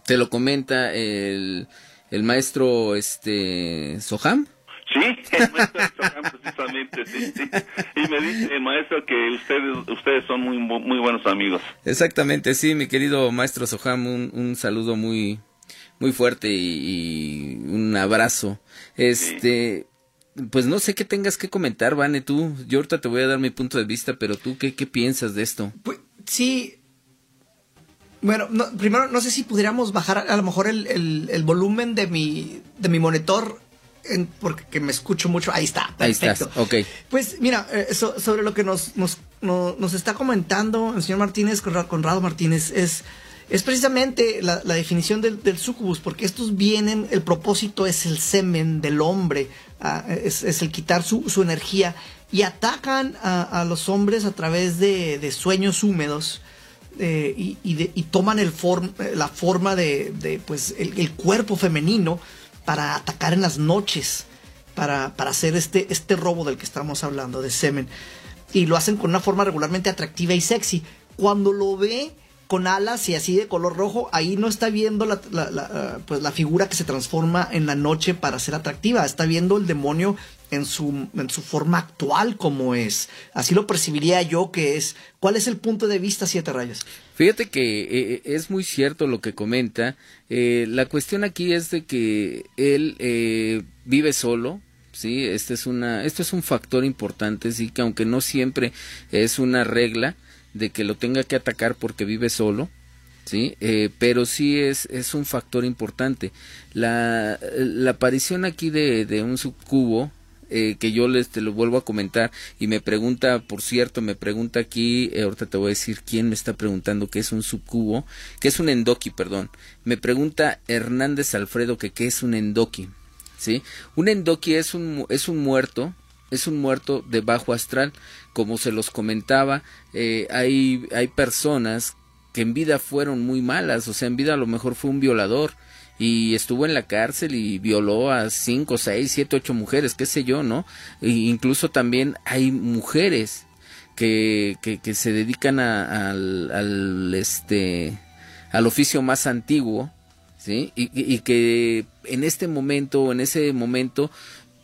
D: te lo comenta el, el maestro este Soham.
F: Sí, el maestro Soham precisamente, sí, Y me dice el maestro que ustedes ustedes son muy muy buenos amigos.
D: Exactamente, sí, mi querido maestro Soham, un, un saludo muy muy fuerte y, un abrazo. Este, pues no sé qué tengas que comentar, Vane, tú. Yo ahorita te voy a dar mi punto de vista, pero tú, ¿qué, qué piensas de esto?
E: Pues sí. Bueno, primero no sé si pudiéramos bajar a lo mejor el, volumen de mi, de mi monitor en, porque me escucho mucho. Ahí está.
D: Ahí está. Ok.
E: Pues mira, eh, sobre lo que nos, nos, nos, está comentando el señor Martínez, Conrado Martínez, es es precisamente la, definición del, del, sucubus, porque estos vienen, el propósito es el semen del hombre, es, el quitar su, energía y atacan a, los hombres a través de, sueños húmedos eh, y, toman el la forma de, pues, el, cuerpo femenino para atacar en las noches, para, para hacer este, este robo del que estamos hablando, de semen. Y lo hacen con una forma regularmente atractiva y sexy. Cuando lo ve con alas y así de color rojo, ahí no está viendo la, la, pues la figura que se transforma en la noche para ser atractiva, está viendo el demonio en su, en su forma actual como es. Así lo percibiría yo que es. ¿Cuál es el punto de vista, Siete Rayos?
D: Fíjate que eh, es muy cierto lo que comenta. Eh, la cuestión aquí es de que él eh, vive solo, sí este es una esto es un factor importante sí que aunque no siempre es una regla de que lo tenga que atacar porque vive solo, ¿sí? Eh, pero sí es, es un factor importante. La, la aparición aquí de, de un subcubo, eh, que yo les te lo vuelvo a comentar y me pregunta, por cierto, me pregunta aquí, eh, ahorita te voy a decir quién me está preguntando que es un subcubo, que es un endoki, perdón. Me pregunta Hernández Alfredo que qué es un endoki, ¿sí? Un endoki es un, es un muerto, es un muerto de bajo astral. Como se los comentaba, eh, hay, hay personas que en vida fueron muy malas, o sea, en vida a lo mejor fue un violador y estuvo en la cárcel y violó a cinco, seis, siete, ocho mujeres, qué sé yo, ¿no? E incluso también hay mujeres que, que, se dedican al, al, este, al oficio más antiguo, ¿sí? Y, y, que en este momento, en ese momento,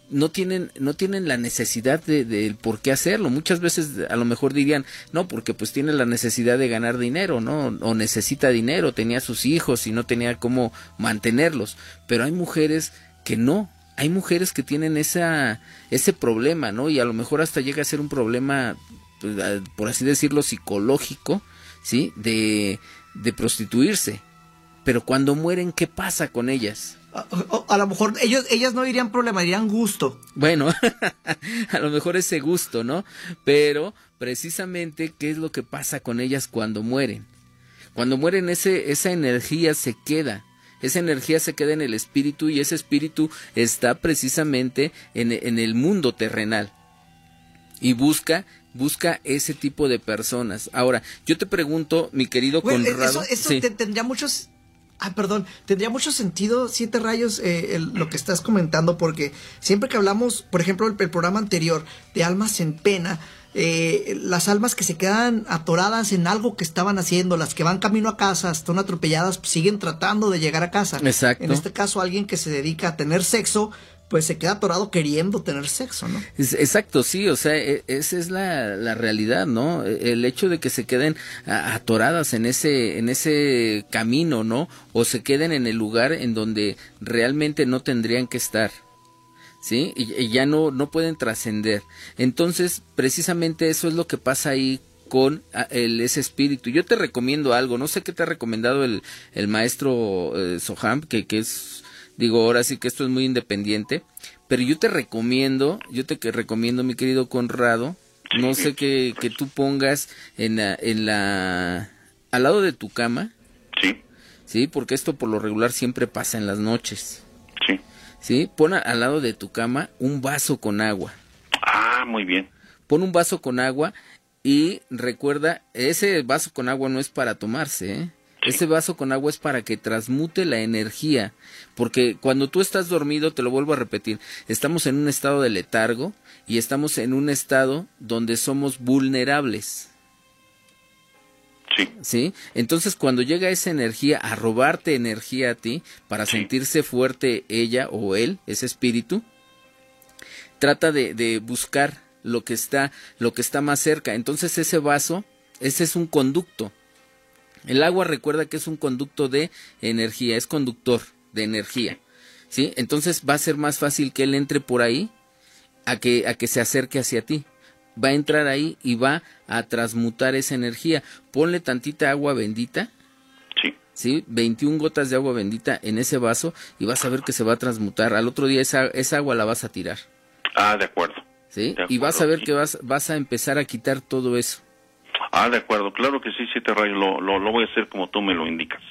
D: no tienen no tienen la necesidad de, por qué hacerlo. Muchas veces a lo mejor dirían no porque pues tiene la necesidad de ganar dinero no o necesita dinero tenía sus hijos y no tenía cómo mantenerlos pero hay mujeres que no. Hay mujeres que tienen esa ese problema no y a lo mejor hasta llega a ser un problema pues, por así decirlo psicológico sí de de prostituirse. Pero cuando mueren qué pasa con ellas
E: a, lo mejor ellos, ellas no dirían problema, dirían gusto.
D: Bueno, a lo mejor ese gusto, ¿no? Pero precisamente, ¿qué es lo que pasa con ellas cuando mueren? Cuando mueren, ese, esa energía se queda. Esa energía se queda en el espíritu y ese espíritu está precisamente en, en el mundo terrenal. Y busca busca ese tipo de personas. Ahora, yo te pregunto, mi querido Conrado.
E: Eso, eso tendría muchos. Ah, perdón, tendría mucho sentido, Siete Rayos, eh, lo que estás comentando, porque siempre que hablamos, por ejemplo, el, programa anterior de Almas en Pena, eh, las almas que se quedan atoradas en algo que estaban haciendo, las que van camino a casa, están atropelladas, pues, siguen tratando de llegar a casa.
D: Exacto.
E: En este caso, alguien que se dedica a tener sexo, pues se queda atorado queriendo tener sexo, ¿no?
D: Exacto, sí, o sea, e, esa es la, la, realidad, ¿no? E, el hecho de que se queden atoradas en ese, en ese camino, ¿no? O se queden en el lugar en donde realmente no tendrían que estar. ¿Sí? Y, ya no, no pueden trascender. Entonces, precisamente eso es lo que pasa ahí con el, ese espíritu. Yo te recomiendo algo, no sé qué te ha recomendado el, el maestro eh, Soham, que, que es Digo, ahora sí que esto es muy independiente, pero yo te recomiendo, yo te recomiendo, mi querido Conrado, no sé que, que tú pongas en la, en la, al lado de tu cama.
F: Sí.
D: Sí, porque esto por lo regular siempre pasa en las noches.
F: Sí.
D: Sí, pon al lado de tu cama un vaso con agua.
F: Ah, muy bien.
D: Pon un vaso con agua y recuerda, ese vaso con agua no es para tomarse, ¿eh? Ese vaso con agua es para que transmute la energía, porque cuando tú estás dormido, te lo vuelvo a repetir, estamos en un estado de letargo y estamos en un estado donde somos vulnerables.
F: Sí.
D: ¿Sí? Entonces, cuando llega esa energía a robarte energía a ti para sentirse fuerte ella o él, ese espíritu, trata de, de buscar lo que está, lo que está más cerca. Entonces, ese vaso, ese es un conducto el agua recuerda que es un conducto de energía, es conductor de energía. ¿Sí? Entonces va a ser más fácil que él entre por ahí a que, a que se acerque hacia ti. Va a entrar ahí y va a transmutar esa energía. Ponle tantita agua bendita.
F: Sí.
D: ¿Sí? 21 gotas de agua bendita en ese vaso y vas a ver que se va a transmutar. Al otro día esa, esa agua la vas a tirar.
F: Ah, de acuerdo.
D: ¿Sí? y vas a ver que vas, vas a empezar a quitar todo eso.
F: Ah, de acuerdo, claro que sí, siete rayos, lo, lo, voy a hacer como tú me lo indicas.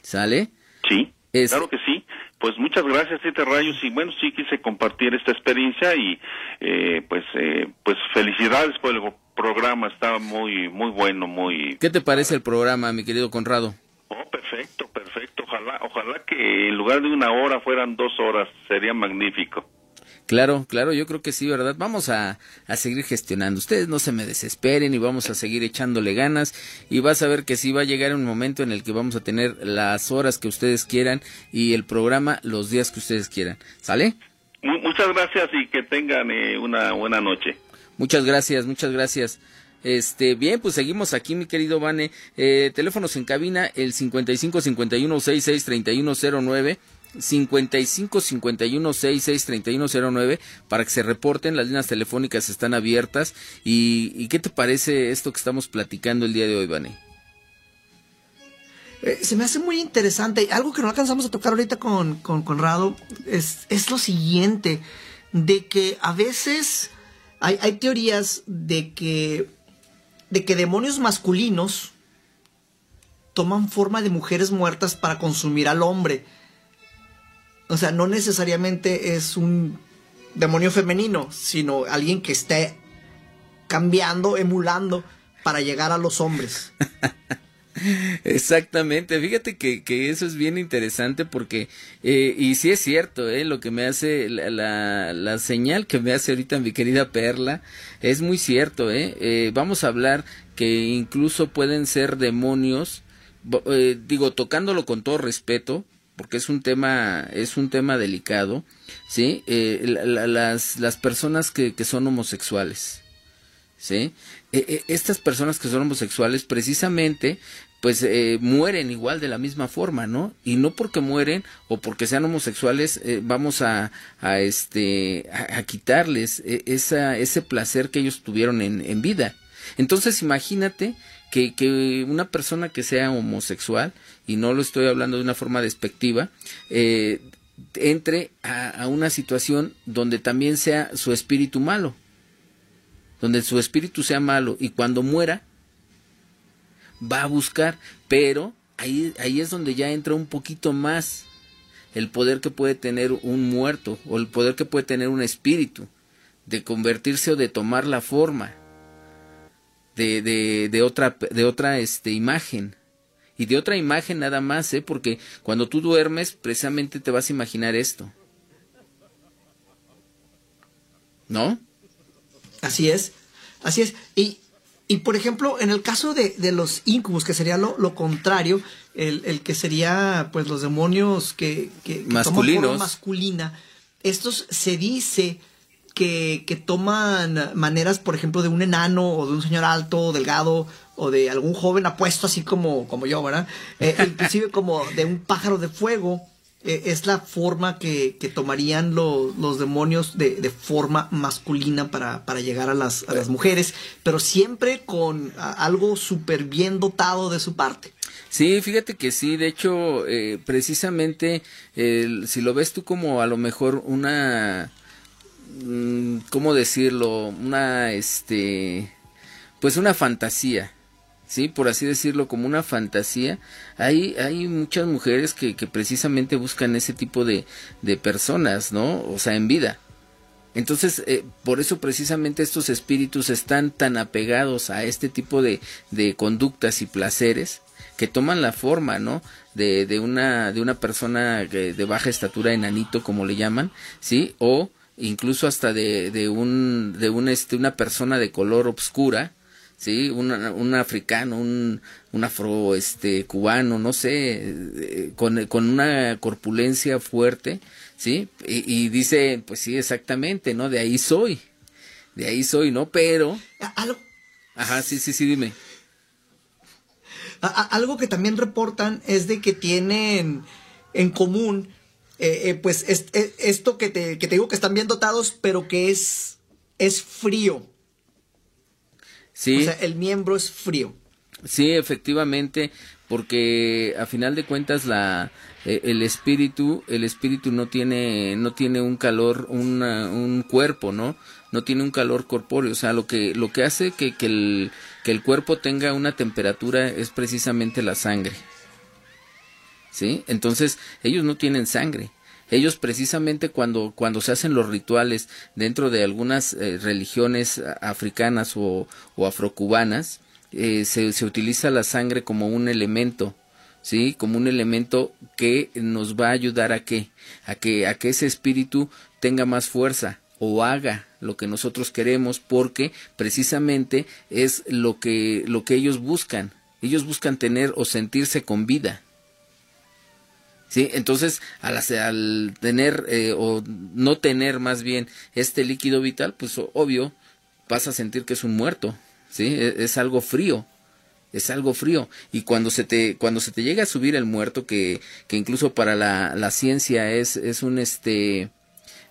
D: ¿Sale?
F: Sí, claro que sí. Pues muchas gracias, Siete Rayos, y bueno, sí quise compartir esta experiencia y eh, pues eh, pues felicidades por el programa, está muy muy bueno, muy...
D: ¿Qué te parece el programa, mi querido Conrado?
F: Oh, perfecto, perfecto, ojalá, ojalá que en lugar de una hora fueran dos horas, sería magnífico.
D: Claro, claro, yo creo que sí, ¿verdad? Vamos a, a, seguir gestionando. Ustedes no se me desesperen y vamos a seguir echándole ganas y vas a ver que sí va a llegar un momento en el que vamos a tener las horas que ustedes quieran y el programa los días que ustedes quieran. ¿Sale?
F: Muchas gracias y que tengan eh, una buena noche.
D: Muchas gracias, muchas gracias. Este, bien, pues seguimos aquí, mi querido Vane. Eh, teléfonos en cabina, el 55 51 66 31 09 55 51 66 31 09 para que se reporten. Las líneas telefónicas están abiertas. ¿Y, qué te parece esto que estamos platicando el día de hoy, Vane?
E: Eh, se me hace muy interesante. Algo que no alcanzamos a tocar ahorita con, con Conrado es, es lo siguiente: de que a veces hay, hay teorías de que, de que demonios masculinos toman forma de mujeres muertas para consumir al hombre o sea, no necesariamente es un demonio femenino, sino alguien que esté cambiando, emulando para llegar a los hombres.
D: Exactamente, fíjate que, que, eso es bien interesante porque, eh, y sí es cierto, eh, lo que me hace, la, la, señal que me hace ahorita mi querida Perla, es muy cierto, eh, eh vamos a hablar que incluso pueden ser demonios, eh, digo, tocándolo con todo respeto, porque es un tema, es un tema delicado, ¿sí? Eh, las, las personas que, que son homosexuales, ¿sí? Eh, eh, estas personas que son homosexuales precisamente pues mueren igual de la misma forma, ¿no? Y no porque mueren o porque sean homosexuales vamos a, a este a, quitarles esa, ese placer que ellos tuvieron en, en vida. Entonces imagínate que, que, una persona que sea homosexual y no lo estoy hablando de una forma despectiva, eh, entre a, una situación donde también sea su espíritu malo, donde su espíritu sea malo y cuando muera va a buscar, pero ahí, ahí es donde ya entra un poquito más el poder que puede tener un muerto o el poder que puede tener un espíritu de convertirse o de tomar la forma de, de, de otra, de otra este, imagen. Y de otra imagen nada más, ¿eh? Porque cuando tú duermes, precisamente te vas a imaginar esto. ¿No?
E: Así es, así es. Y, y por ejemplo, en el caso de, de los incubus, que sería lo, lo contrario, el, el, que sería pues los demonios que, que, que
D: Masculinos.
E: toman masculina, estos se dice que, que, toman maneras, por ejemplo, de un enano o de un señor alto, delgado, o de algún joven apuesto así como, como yo, ¿verdad? Eh, inclusive como de un pájaro de fuego. Eh, es la forma que, que tomarían lo, los demonios de, de forma masculina para, para llegar a las, a las, mujeres, pero siempre con algo súper bien dotado de su parte.
D: Sí, fíjate que sí, de hecho, eh, precisamente, eh, si lo ves tú como a lo mejor una, mm, ¿cómo decirlo? Una, este, pues una fantasía, ¿sí? Por así decirlo, como una fantasía. Hay, hay muchas mujeres que, que precisamente buscan ese tipo de, de personas, ¿no? O sea, en vida. Entonces, eh, por eso precisamente estos espíritus están tan apegados a este tipo de, de conductas y placeres que toman la forma, ¿no? De, de una, de una persona de baja estatura, enanito, como le llaman, ¿sí? O incluso hasta de, de un, de un, este, una persona de color obscura, sí un, un africano un, un afro este cubano no sé eh, con, con una corpulencia fuerte sí y, y, dice pues sí exactamente no de ahí soy de ahí soy no pero
E: ¿Algo?
D: ajá sí sí sí dime.
E: A, a, algo que también reportan es de que tienen en común eh, eh, pues es, es, esto que te, que te digo que están bien dotados pero que es es frío
D: Sí.
E: O sea, el miembro es frío.
D: Sí, efectivamente, porque a final de cuentas la eh, el espíritu el espíritu no tiene no tiene un calor una, un cuerpo, ¿no? No tiene un calor corpóreo, o sea, lo que lo que hace que, que el que el cuerpo tenga una temperatura es precisamente la sangre. ¿Sí? Entonces, ellos no tienen sangre ellos precisamente cuando, cuando se hacen los rituales dentro de algunas eh, religiones africanas o, afrocubanas, eh, se, se, utiliza la sangre como un elemento, ¿sí? Como un elemento que nos va a ayudar a qué? A que, a que ese espíritu tenga más fuerza o haga lo que nosotros queremos porque precisamente es lo que, lo que ellos buscan. Ellos buscan tener o sentirse con vida. ¿Sí? Entonces, al, al tener eh, o no tener más bien este líquido vital, pues obvio vas a sentir que es un muerto, ¿sí? Es, es, algo frío, es algo frío. Y cuando se te, cuando se te llega a subir el muerto, que, que incluso para la, la ciencia es, es un este,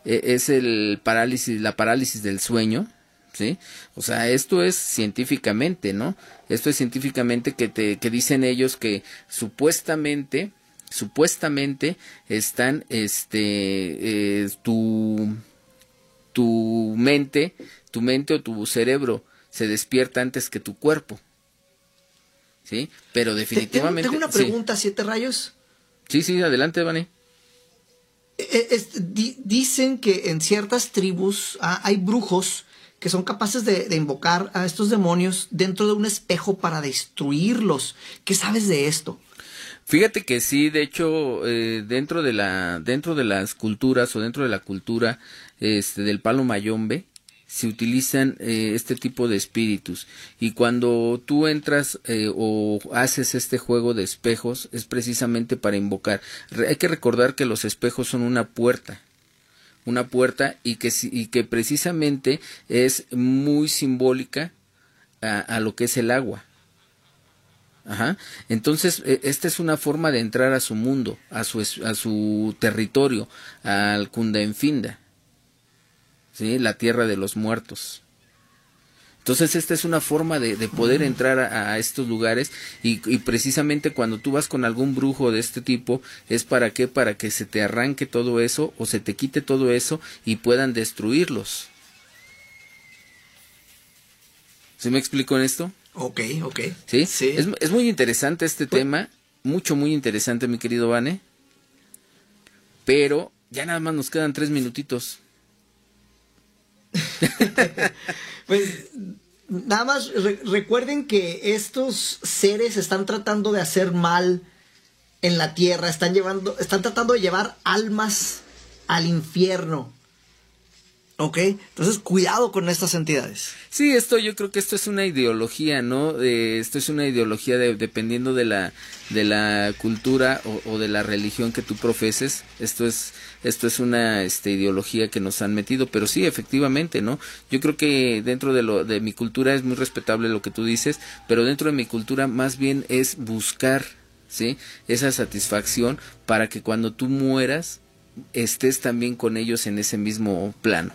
D: es el parálisis, la parálisis del sueño, ¿sí? O sea, esto es científicamente, ¿no? Esto es científicamente que te, que dicen ellos que supuestamente, supuestamente están este eh, tu tu mente tu mente o tu cerebro se despierta antes que tu cuerpo sí pero definitivamente
E: tengo, tengo una pregunta sí. siete rayos
D: sí sí adelante Vane
E: es, di, dicen que en ciertas tribus ah, hay brujos que son capaces de, de, invocar a estos demonios dentro de un espejo para destruirlos. ¿Qué sabes de esto?
D: Fíjate que sí, de hecho, eh, dentro de la, dentro de las culturas o dentro de la cultura este, del palo mayombe, se utilizan eh, este tipo de espíritus y cuando tú entras eh, o haces este juego de espejos es precisamente para invocar. Hay que recordar que los espejos son una puerta, una puerta y que, y que precisamente es muy simbólica a lo que es el agua. Entonces, esta es una forma de entrar a su mundo, a su, a territorio, al Kundaenfinda, ¿sí? la tierra de los muertos. Entonces, esta es una forma de, de poder entrar a, estos lugares y, precisamente cuando tú vas con algún brujo de este tipo, es para qué? Para que se te arranque todo eso o se te quite todo eso y puedan destruirlos. ¿Se me explicó en esto?
E: Ok, ok.
D: ¿Sí? sí. Es, es muy interesante este pues, tema, mucho, muy interesante, mi querido Vane. Pero ya nada más nos quedan tres minutitos.
E: pues nada más recuerden que estos seres están tratando de hacer mal en la tierra, están llevando, están tratando de llevar almas al infierno. ¿Ok? Entonces, cuidado con estas entidades.
D: Sí, esto yo creo que esto es una ideología, ¿no? esto es una ideología de, dependiendo de la, de la cultura o, de la religión que tú profeses. Esto es, esto es una este, ideología que nos han metido, pero sí, efectivamente, ¿no? Yo creo que dentro de, lo, de mi cultura es muy respetable lo que tú dices, pero dentro de mi cultura más bien es buscar, ¿sí? Esa satisfacción para que cuando tú mueras estés también con ellos en ese mismo plano.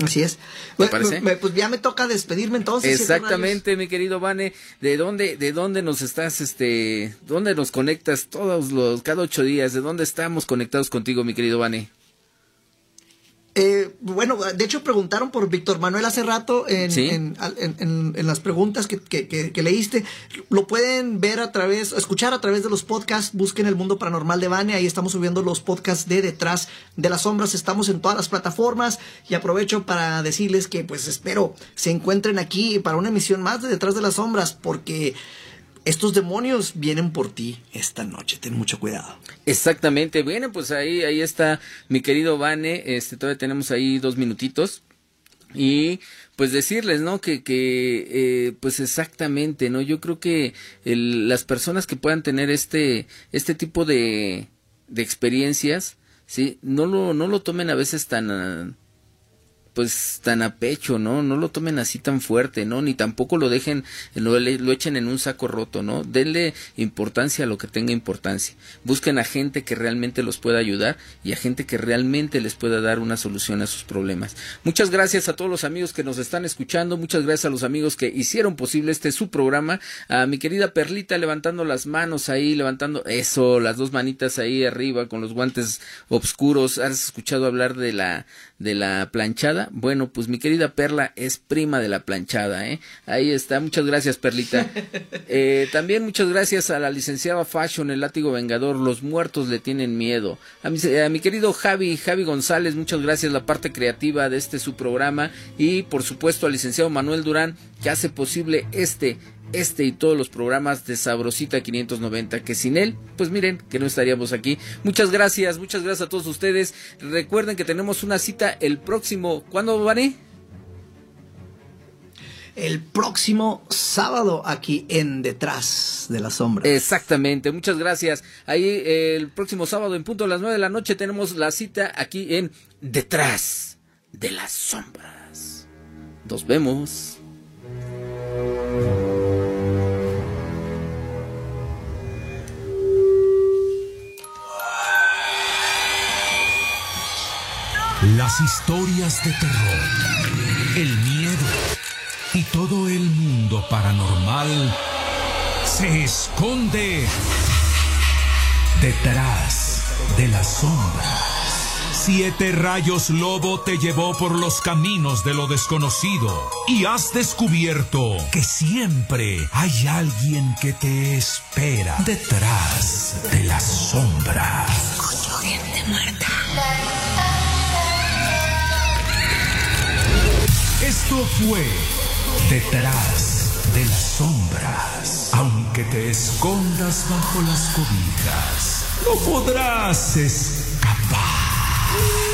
E: Así es. Pues, pues, ya me toca despedirme entonces.
D: Exactamente, mi querido Vane. ¿De dónde, de dónde nos estás, este, dónde nos conectas todos los, cada ocho días? ¿De dónde estamos conectados contigo, mi querido Vane?
E: Eh, bueno, de hecho preguntaron por Víctor Manuel hace rato en, las preguntas que, leíste. Lo pueden ver a través, escuchar a través de los podcasts. Busquen el mundo paranormal de Vane. Ahí estamos subiendo los podcasts de Detrás de las Sombras. Estamos en todas las plataformas. Y aprovecho para decirles que pues espero se encuentren aquí para una emisión más de Detrás de las Sombras. Porque estos demonios vienen por ti esta noche, ten mucho cuidado.
D: Exactamente, bueno, pues ahí, ahí está mi querido Vane, este, todavía tenemos ahí dos minutitos. Y pues decirles, ¿no? Que, que eh, pues exactamente, ¿no? Yo creo que las personas que puedan tener este, este tipo de, de experiencias, ¿sí? No lo, no lo tomen a veces tan, pues tan a pecho, ¿no? No lo tomen así tan fuerte, ¿no? Ni tampoco lo dejen, lo, lo echen en un saco roto, ¿no? Denle importancia a lo que tenga importancia. Busquen a gente que realmente los pueda ayudar y a gente que realmente les pueda dar una solución a sus problemas. Muchas gracias a todos los amigos que nos están escuchando, muchas gracias a los amigos que hicieron posible este su programa, a mi querida Perlita levantando las manos ahí, levantando eso, las dos manitas ahí arriba con los guantes oscuros. ¿Has escuchado hablar de la de la planchada. Bueno, pues mi querida Perla es prima de la planchada, ¿eh? Ahí está, muchas gracias Perlita. Eh, también muchas gracias a la licenciada Fashion, el látigo vengador, los muertos le tienen miedo. A mi, a mi querido Javi, Javi González, muchas gracias, la parte creativa de este su programa. Y por supuesto al licenciado Manuel Durán, que hace posible este este y todos los programas de Sabrosita 590, que sin él, pues miren, que no estaríamos aquí. Muchas gracias, muchas gracias a todos ustedes. Recuerden que tenemos una cita el próximo, ¿cuándo, Vané?
E: el próximo sábado aquí en Detrás de la Sombra.
D: Exactamente, muchas gracias. Ahí el próximo sábado en punto a las 9 de la noche tenemos la cita aquí en Detrás de las Sombras. Nos vemos.
B: Las historias de terror, el miedo y todo el mundo paranormal se esconde detrás de la sombra. Siete rayos lobo te llevó por los caminos de lo desconocido y has descubierto que siempre hay alguien que te espera detrás de la sombra. gente muerta. Esto fue Detrás de las sombras. Aunque te escondas bajo las cobijas, no podrás escapar.